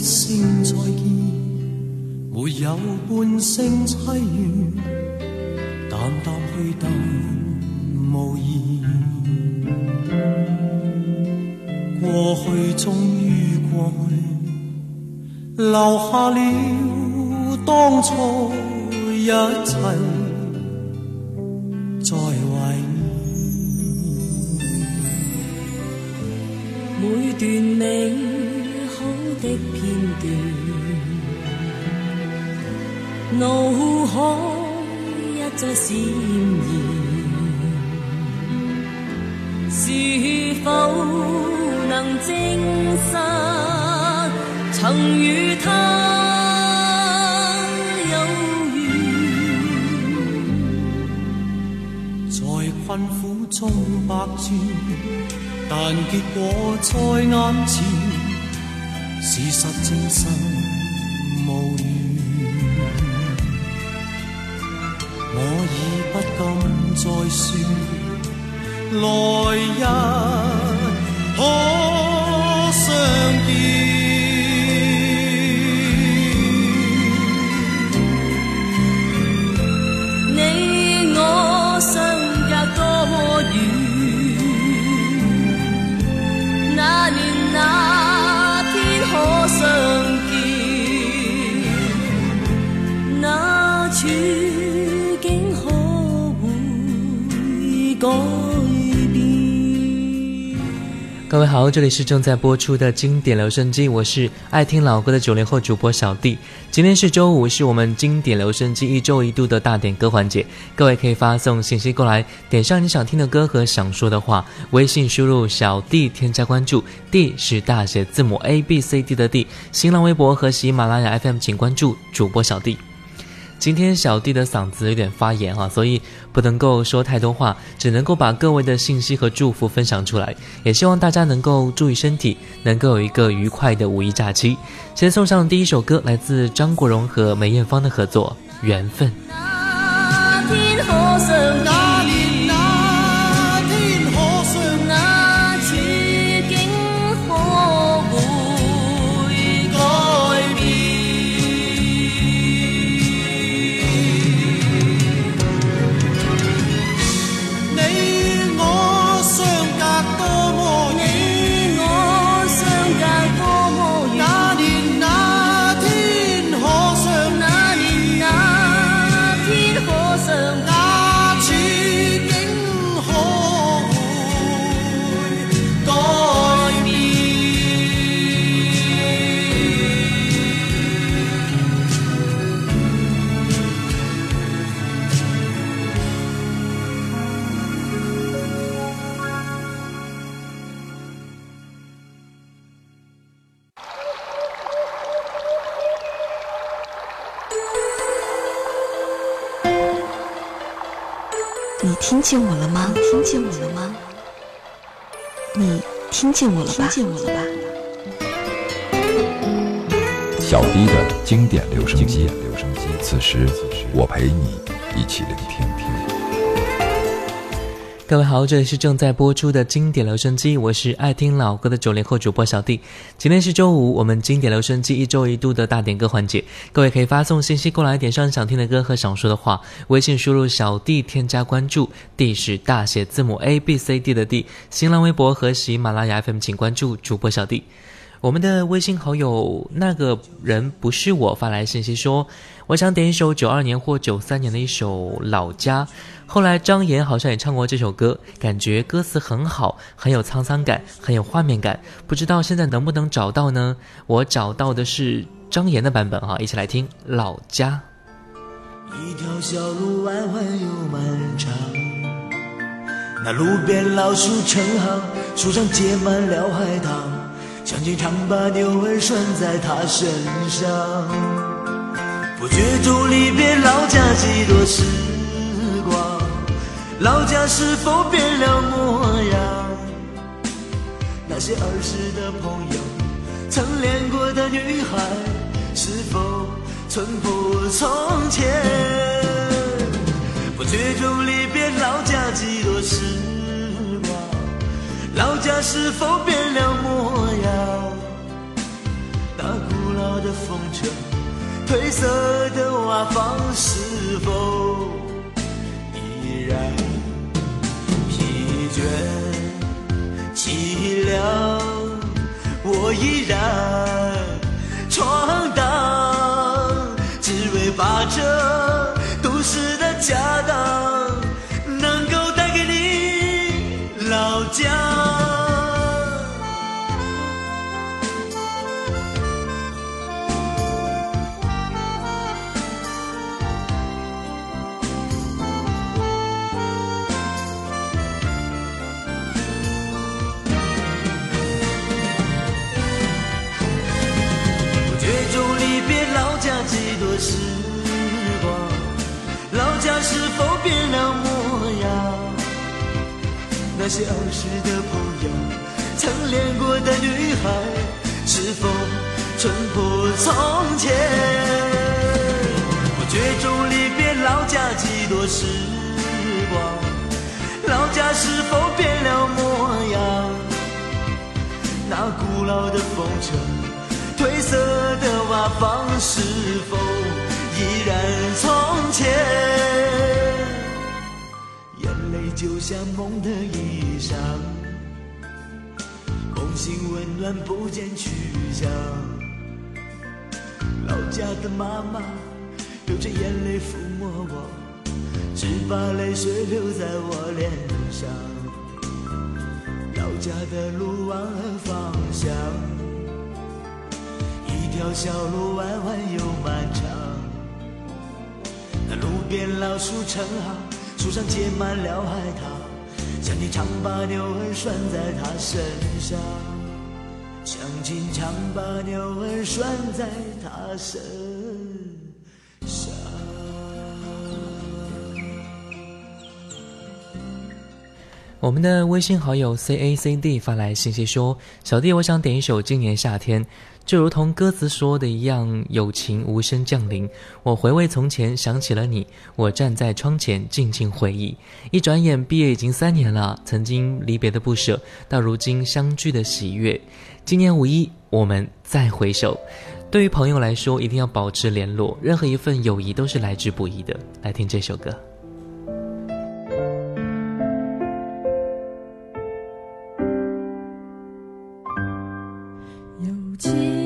一声再见，没有半声凄怨，淡淡去，淡无言。过去终于过去，留下了当初一切在怀念。每段命。脑海一再闪现，是否能证实曾与他有缘？在困苦中百转，但结果在眼前，事实证实无。我已不敢再说，来日可相见。各位好，这里是正在播出的经典留声机，我是爱听老歌的九零后主播小弟。今天是周五，是我们经典留声机一周一度的大点歌环节。各位可以发送信息过来，点上你想听的歌和想说的话，微信输入小弟添加关注，D 是大写字母 A B C D 的 D。新浪微博和喜马拉雅 FM 请关注主播小弟。今天小弟的嗓子有点发炎哈，所以不能够说太多话，只能够把各位的信息和祝福分享出来。也希望大家能够注意身体，能够有一个愉快的五一假期。先送上第一首歌，来自张国荣和梅艳芳的合作《缘分》。见我了吧。小迪的经典留声机，此时我陪你一起聆听。各位好，这里是正在播出的经典留声机，我是爱听老歌的九零后主播小弟。今天是周五，我们经典留声机一周一度的大点歌环节，各位可以发送信息过来，点上想听的歌和想说的话。微信输入小弟添加关注，D 是大写字母 A B C D 的 D。新浪微博和喜马拉雅 FM 请关注主播小弟。我们的微信好友那个人不是我发来信息说，我想点一首九二年或九三年的一首《老家》。后来张岩好像也唱过这首歌，感觉歌词很好，很有沧桑感，很有画面感。不知道现在能不能找到呢？我找到的是张岩的版本哈，一起来听《老家》。一条小路弯弯又漫长，那路边老树成行，树上结满了海棠，乡亲常把牛儿拴在他身上，不觉中离别老家几多时。老家是否变了模样？那些儿时的朋友，曾恋过的女孩，是否存不从前？不觉中离别老家几多时光，老家是否变了模样？那古老的风车，褪色的瓦房。那些的朋友，曾恋过的女孩，是否重复从前？我绝终离别老家几多时光，老家是否变了模样？那古老的风车，褪色的瓦房，是否依然从前？泪就像梦的衣裳，空心温暖不见去向。老家的妈妈流着眼泪抚摸我，只把泪水流在我脸上。老家的路忘了方向，一条小路弯弯又漫长，那路边老树成行。树上结满了海棠，乡亲常把牛儿拴在他身上，乡亲常把牛儿拴在他身上。我们的微信好友 C A C D 发来信息说：“小弟，我想点一首《今年夏天》。”就如同歌词说的一样，友情无声降临。我回味从前，想起了你。我站在窗前，静静回忆。一转眼，毕业已经三年了。曾经离别的不舍，到如今相聚的喜悦。今年五一，我们再回首。对于朋友来说，一定要保持联络。任何一份友谊都是来之不易的。来听这首歌。友情。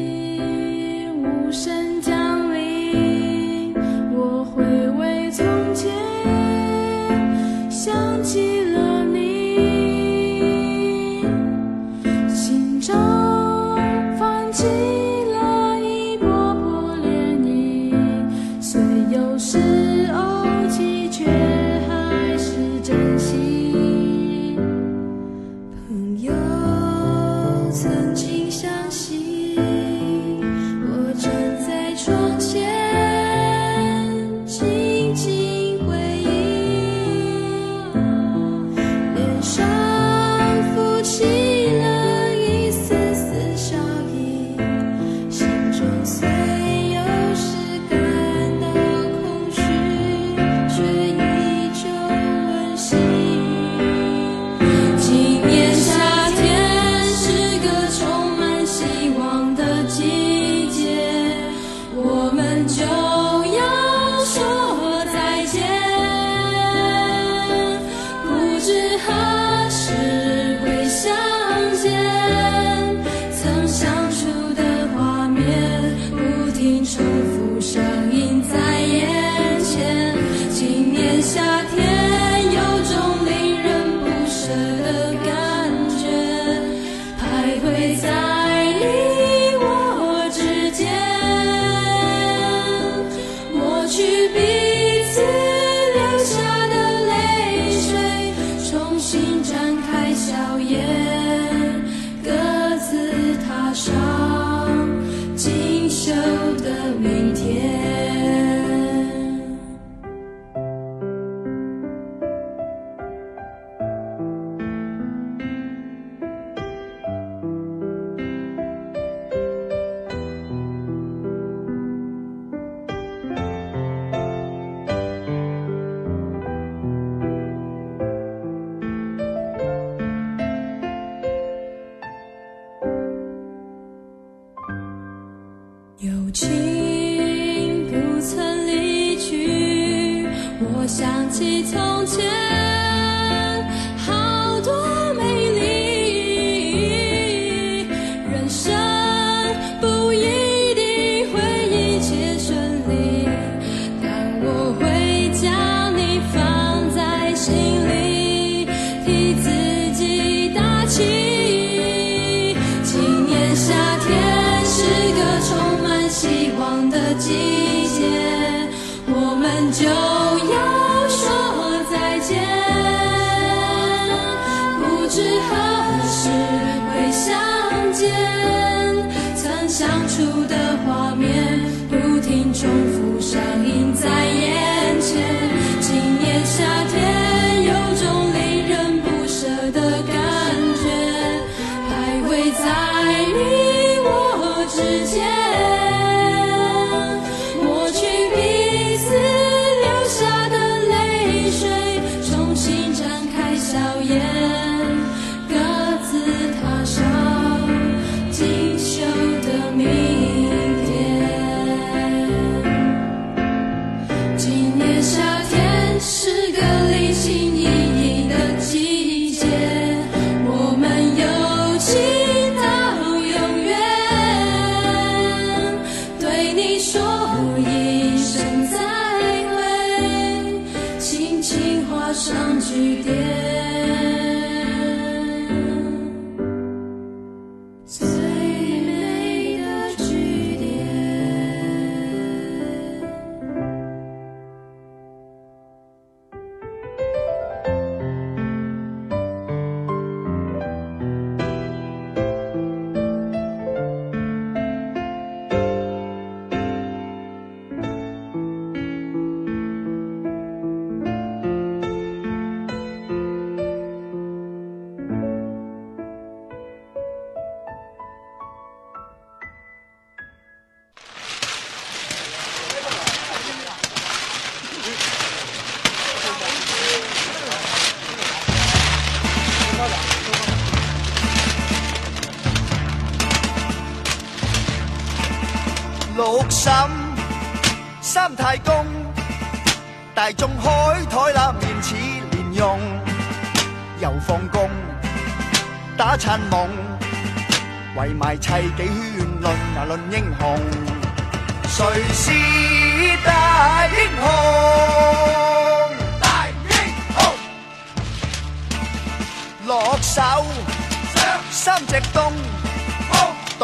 saya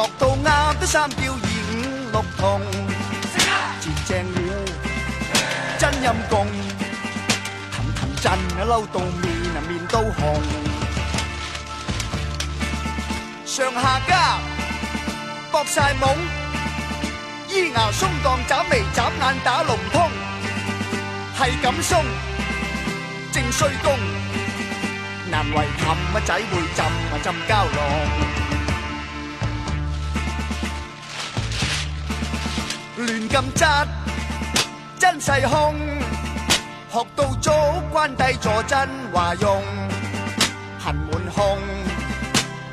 落到鸭都三标二五六同，节正鼓，真阴共，腾腾震啊，嬲到面啊，面都红。上下夹，搏晒懵，咿牙松杠眨眉眨眼打龙通，系咁松，正衰冻，难为氹啊挤背枕啊浸蛟龙。乱咁针，真细胸，学到足，关帝助真话用，恨满胸，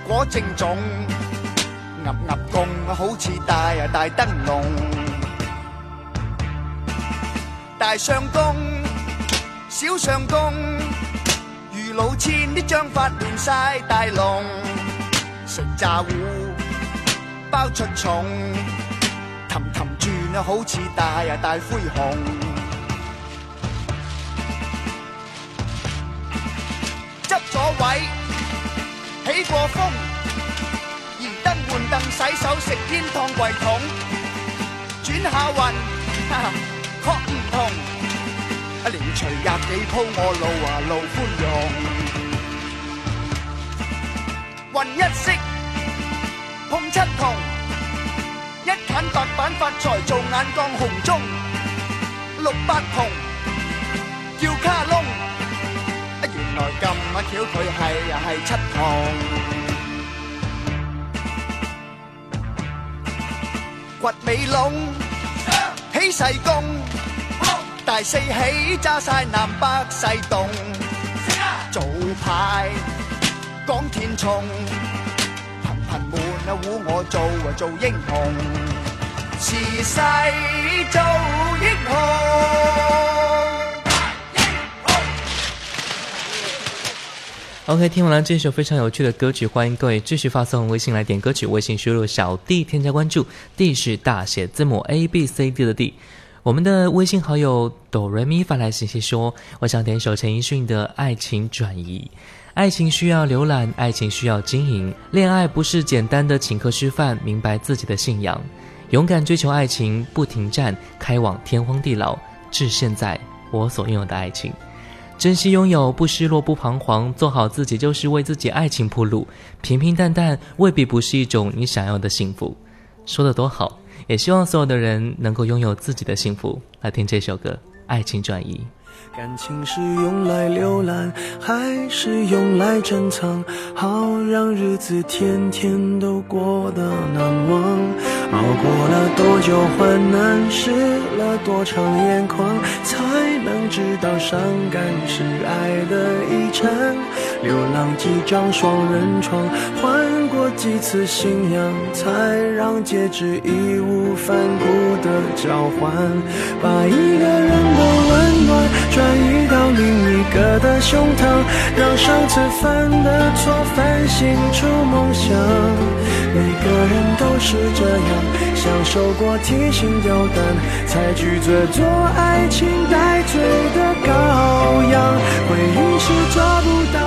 果正种，岌岌公好似大啊大灯笼，大上公，小上公，如老千啲章法乱晒大龙，成炸糊，包出重。好似大呀大灰熊，执咗位，起过风，燃灯换凳，洗手食天堂柜桶，转下运，哈，确唔同。啊，连随廿几铺我路啊路宽容，运一色碰七同。一砍白板发财，做眼光红中六八同叫卡窿，啊，原来咁啊巧，佢系又系七同，掘尾龙起势功，大四起揸晒南北西东早排讲天从。我做做英英雄，雄。OK，听完了这首非常有趣的歌曲，欢迎各位继续发送微信来点歌曲，微信输入小 D 添加关注，D 是大写字母 A B C D 的 D。我们的微信好友哆瑞咪发来信息说：“我想点一首陈奕迅的《爱情转移》。”爱情需要浏览，爱情需要经营。恋爱不是简单的请客吃饭。明白自己的信仰，勇敢追求爱情，不停站，开往天荒地老。致现在我所拥有的爱情，珍惜拥有，不失落，不彷徨，做好自己就是为自己爱情铺路。平平淡淡未必不是一种你想要的幸福。说的多好，也希望所有的人能够拥有自己的幸福。来听这首歌《爱情转移》。感情是用来浏览，还是用来珍藏？好让日子天天都过得难忘。熬过了多久患难，湿了多长眼眶，才能知道伤感是爱的遗产？流浪几张双人床，换过几次信仰，才让戒指义无反顾的交换，把一个人的温暖。转移到另一个的胸膛，让上次犯的错反省出梦想。每个人都是这样，享受过提心吊胆，才拒绝做爱情待罪的羔羊。回忆是抓不到。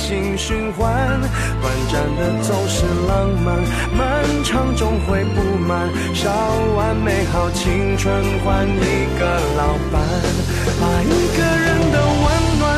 心循环，短暂的总是浪漫，漫长终会不满。烧完美好青春，换一个老伴，把一个人的。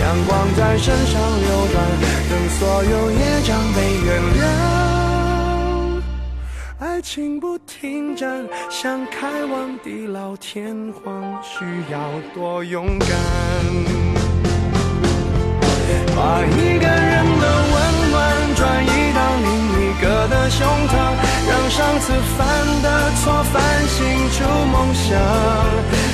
阳光在身上流转，等所有业障被原谅。爱情不停站，想开往地老天荒，需要多勇敢。把一个人的温暖转移到另一个的胸膛，让上次犯的错反省出梦想。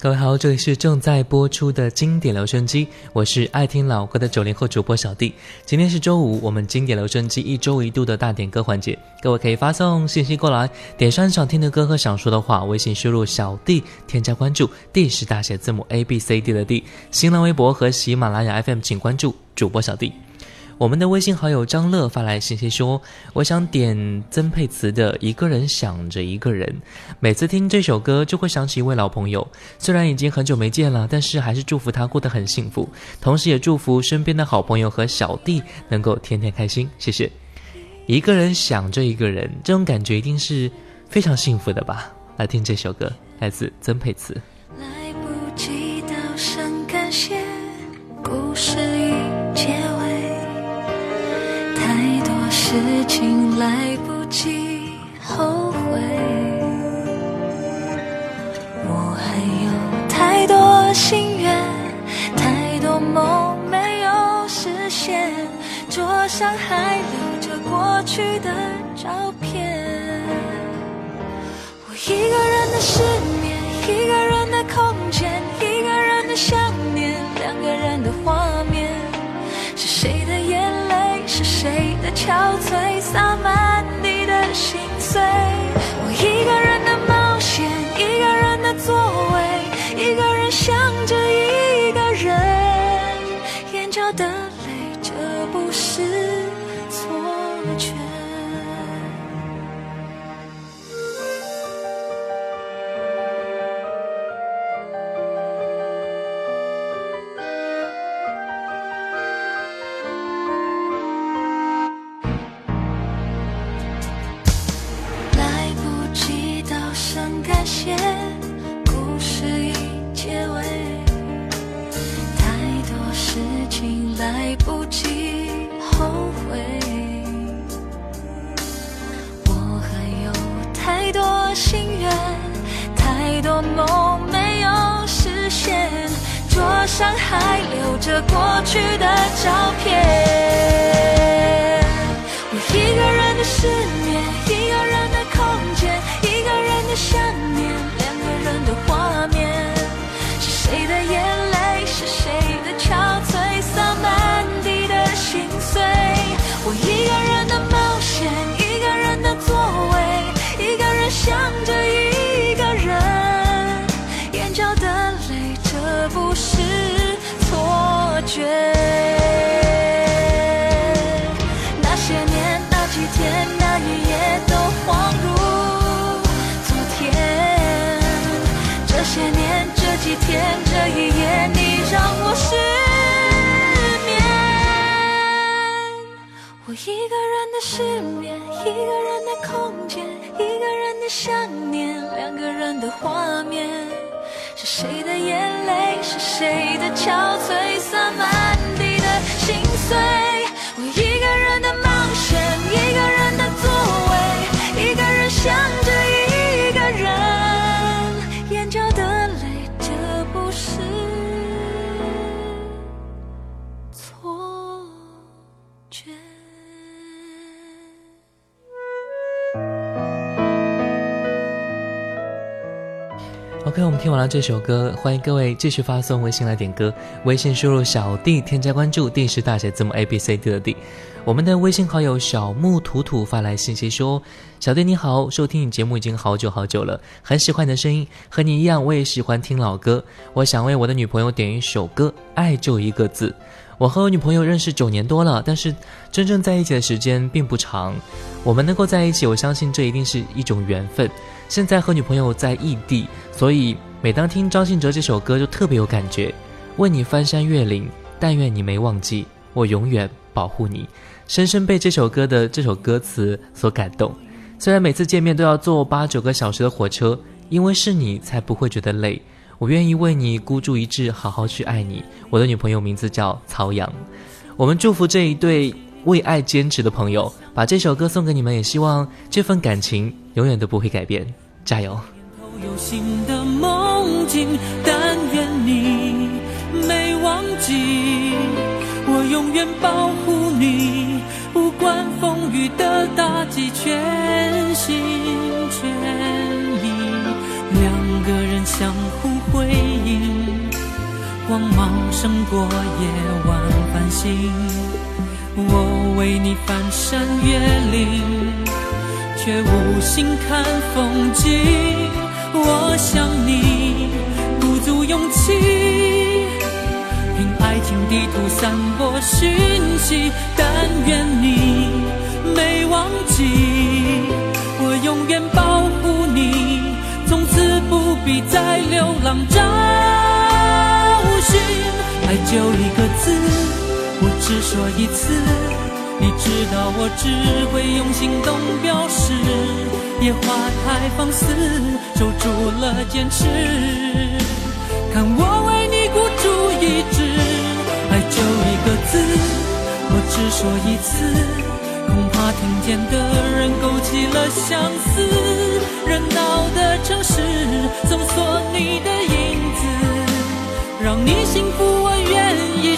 各位好，这里是正在播出的经典留声机，我是爱听老歌的九零后主播小弟。今天是周五，我们经典留声机一周一度的大点歌环节，各位可以发送信息过来，点上想听的歌和想说的话，微信输入小弟，添加关注，D 是大写字母 A B C D 的 D，新浪微博和喜马拉雅 FM 请关注主播小弟。我们的微信好友张乐发来信息说：“我想点曾沛慈的《一个人想着一个人》，每次听这首歌就会想起一位老朋友，虽然已经很久没见了，但是还是祝福他过得很幸福，同时也祝福身边的好朋友和小弟能够天天开心。谢谢。”《一个人想着一个人》这种感觉一定是非常幸福的吧？来听这首歌，来自曾沛慈。情来不及后悔，我还有太多心愿，太多梦没有实现，桌上还留着过去的照片，我一个人的失眠，一个人。憔悴，洒满你的心碎。上还留着过去的照片。画面，是谁的眼泪，是谁的憔悴，洒满。OK，我们听完了这首歌，欢迎各位继续发送微信来点歌。微信输入“小弟”，添加关注，D 是大写字母 A B C D 的 D。我们的微信好友小木土土发来信息说：“小弟你好，收听你节目已经好久好久了，很喜欢你的声音。和你一样，我也喜欢听老歌。我想为我的女朋友点一首歌，《爱就一个字》。我和我女朋友认识九年多了，但是真正在一起的时间并不长。我们能够在一起，我相信这一定是一种缘分。现在和女朋友在异地。”所以，每当听张信哲这首歌，就特别有感觉。为你翻山越岭，但愿你没忘记，我永远保护你。深深被这首歌的这首歌词所感动。虽然每次见面都要坐八九个小时的火车，因为是你，才不会觉得累。我愿意为你孤注一掷，好好去爱你。我的女朋友名字叫曹阳，我们祝福这一对为爱坚持的朋友，把这首歌送给你们，也希望这份感情永远都不会改变。加油！有新的梦境，但愿你没忘记，我永远保护你，不管风雨的打击，全心全意。两个人相互辉映，光芒胜过夜晚繁星。我为你翻山越岭，却无心看风景。我想你，鼓足勇气，凭爱情地图散播讯息。但愿你没忘记，我永远保护你，从此不必再流浪找寻。爱就一个字，我只说一次，你知道我只会用行动表示。野花太放肆，守住了坚持。看我为你孤注一掷，爱就一个字，我只说一次，恐怕听见的人勾起了相思。热闹的城市，搜索你的影子，让你幸福，我愿意。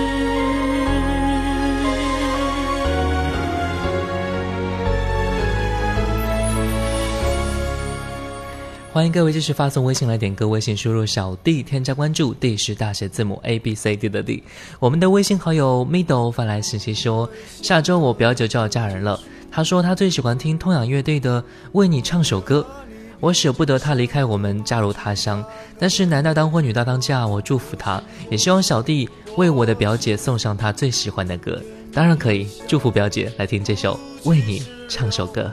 欢迎各位继续发送微信来点歌，微信输入小弟添加关注，D 是大写字母 A B C D 的 D。我们的微信好友 Middle 发来信息说，下周我表姐就要嫁人了。她说她最喜欢听痛仰乐队的《为你唱首歌》，我舍不得她离开我们，嫁入他乡。但是男大当婚，女大当嫁，我祝福她，也希望小弟为我的表姐送上她最喜欢的歌。当然可以，祝福表姐来听这首《为你唱首歌》。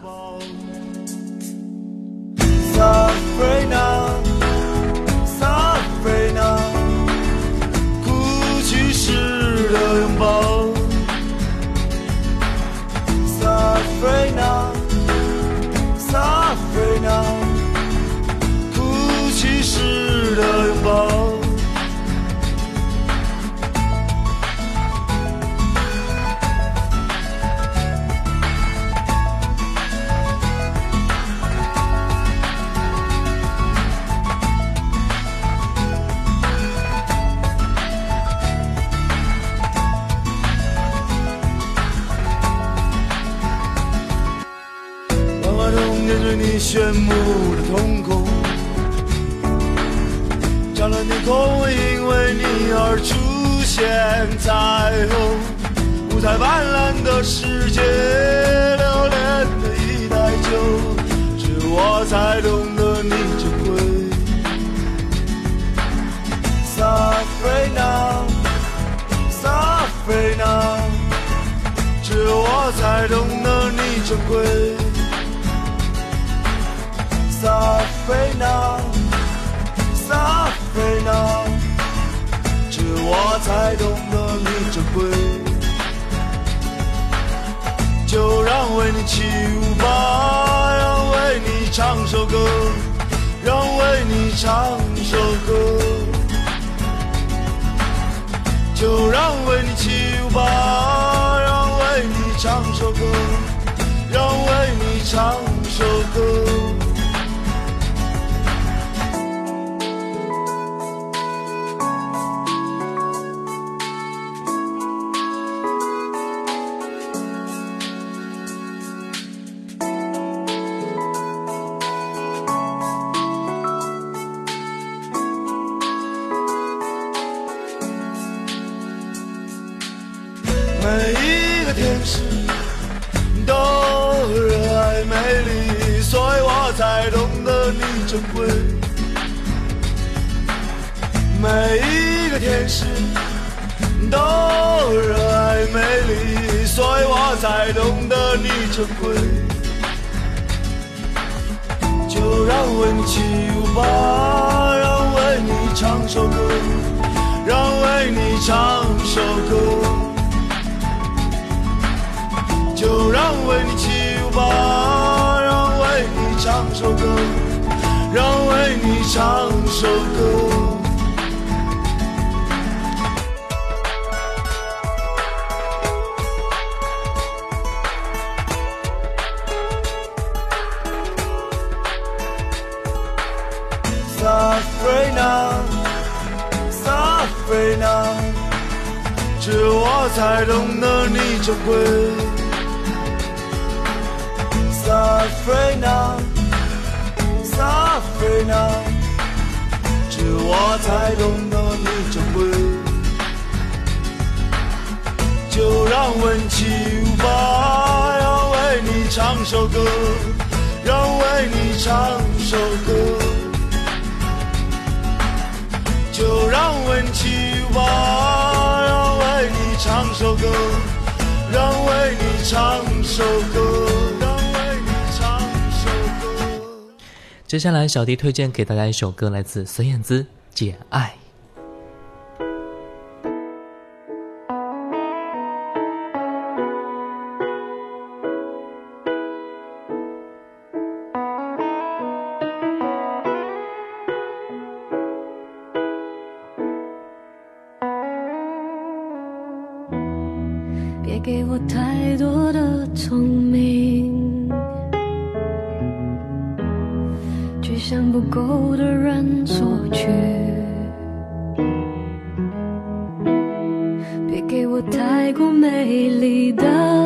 世界留恋的一杯酒，只有我才懂得你珍贵。撒菲娜，撒菲娜，只有我才懂得你珍贵。撒菲娜。为你起舞吧，让为你唱首歌，让为你唱首歌，就让为你起舞吧，让为你唱首歌，让为你唱首歌。才懂得你珍贵，就让我为你起舞吧，让为你唱首歌，让为你唱首歌，就让我为你起舞吧，让为你唱首歌，让为你唱首歌。才懂得你珍贵，Safina，Safina，只有我才懂得你珍贵。就让温情吧，要为你唱首歌，让为你唱首歌，就让温情吧。唱首歌，让为你唱首歌，让为你唱首歌。接下来，小迪推荐给大家一首歌，来自孙燕姿《简爱》。别给我太多的聪明，去向不够的人索取。别给我太过美丽的。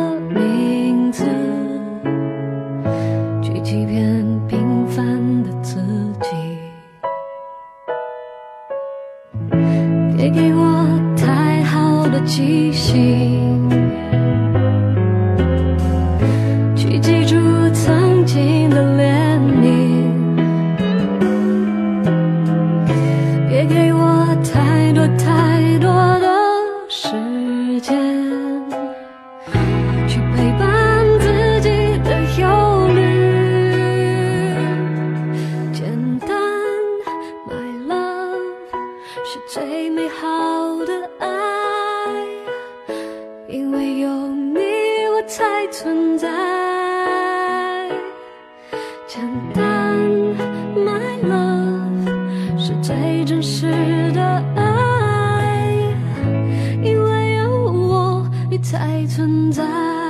才存在。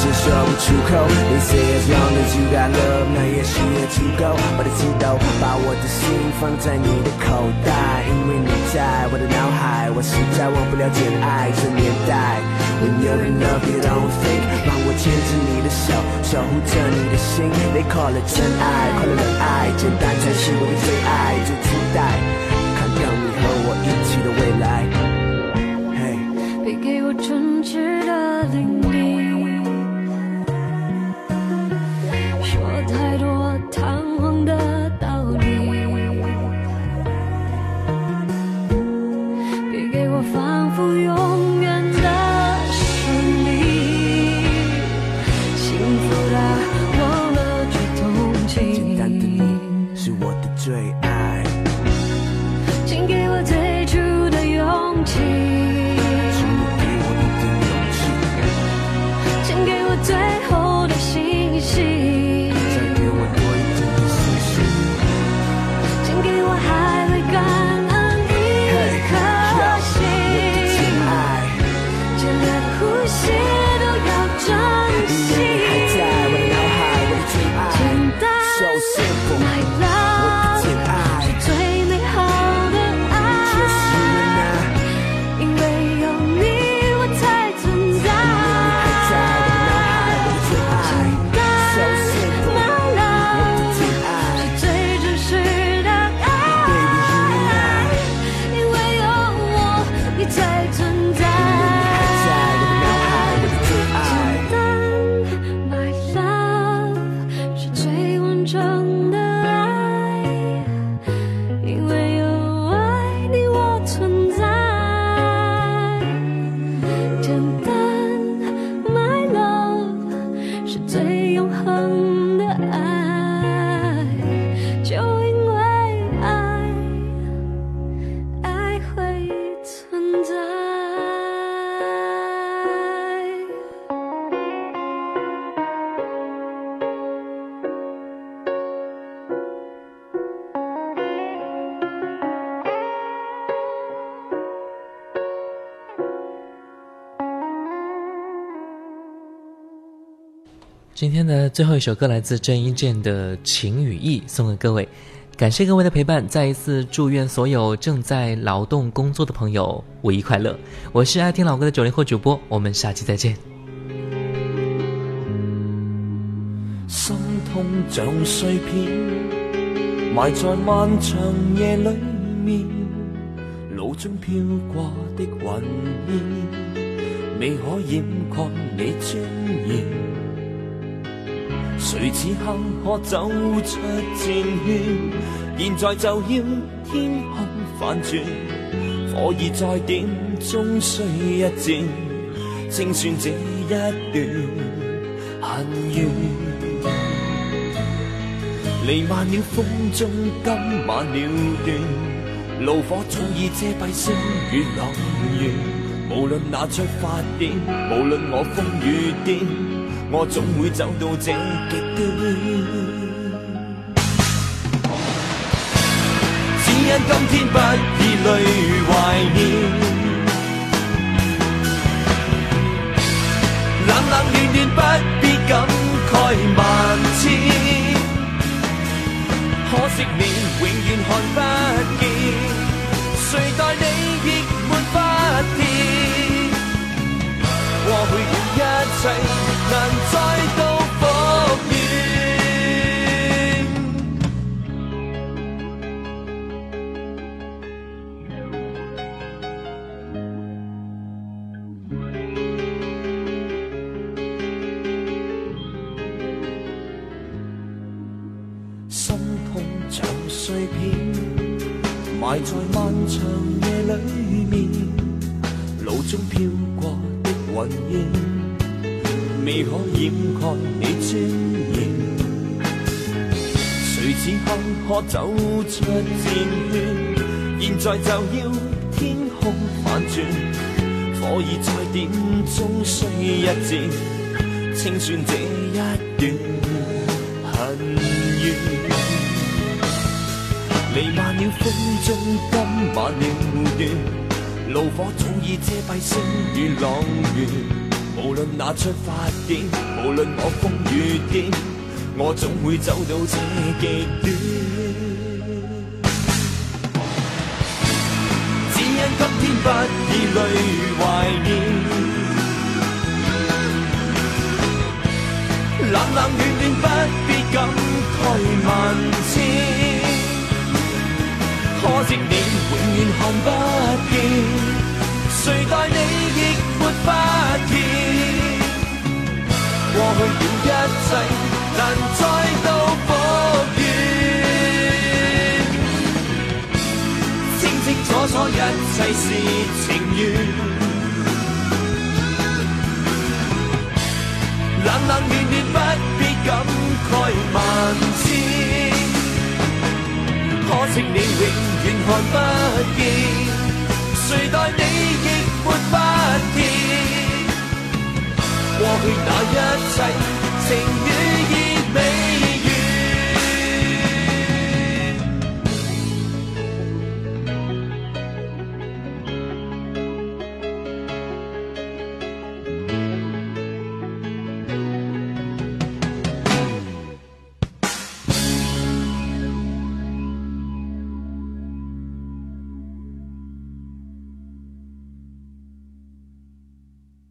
却说不出口。They say as long as you got love, 那也许也足够。我知道，把我的心放在你的口袋，因为你在我的脑海，我实在忘不了简爱这年代。When you're in love, you don't think。让我牵着你的手，守护着你的心。They call it 真爱，快乐的爱，简单才是我的最爱。最期待。看掉你和我一起的未来。h e 给我真挚的领地。今天的最后一首歌来自郑伊健的《情与义》，送给各位，感谢各位的陪伴，再一次祝愿所有正在劳动工作的朋友五一快乐。我是爱听老歌的九零后主播，我们下期再见。谁此刻可走出战圈？现在就要天空反转，火已再点，终需一战，清算这一段恨怨。弥漫了风中，今晚了断，怒火早已遮蔽星雨冷月。无论那出发点，无论我风雨颠。我总会走到这极端，只因今天不以泪怀念，冷冷暖暖不必感慨万千，可惜你永远看不见。走出战圈，现在就要天空反转，火已再点，终需一战，清算这一段恨怨。弥漫了风中，今晚了乱，怨，怒火早已遮蔽星与朗月，无论拿出发点，无论我风雨点。我总会走到这极端，只因今天不以泪怀念，冷冷暖暖不必感慨万千。可惜你永远看不见，谁待你亦没发现，过去了一切。再度复圆，清清楚楚一切是情愿，冷冷暖暖不必感慨万千。可惜你永远看不见，谁待你亦没发现，过去那一切情与义。made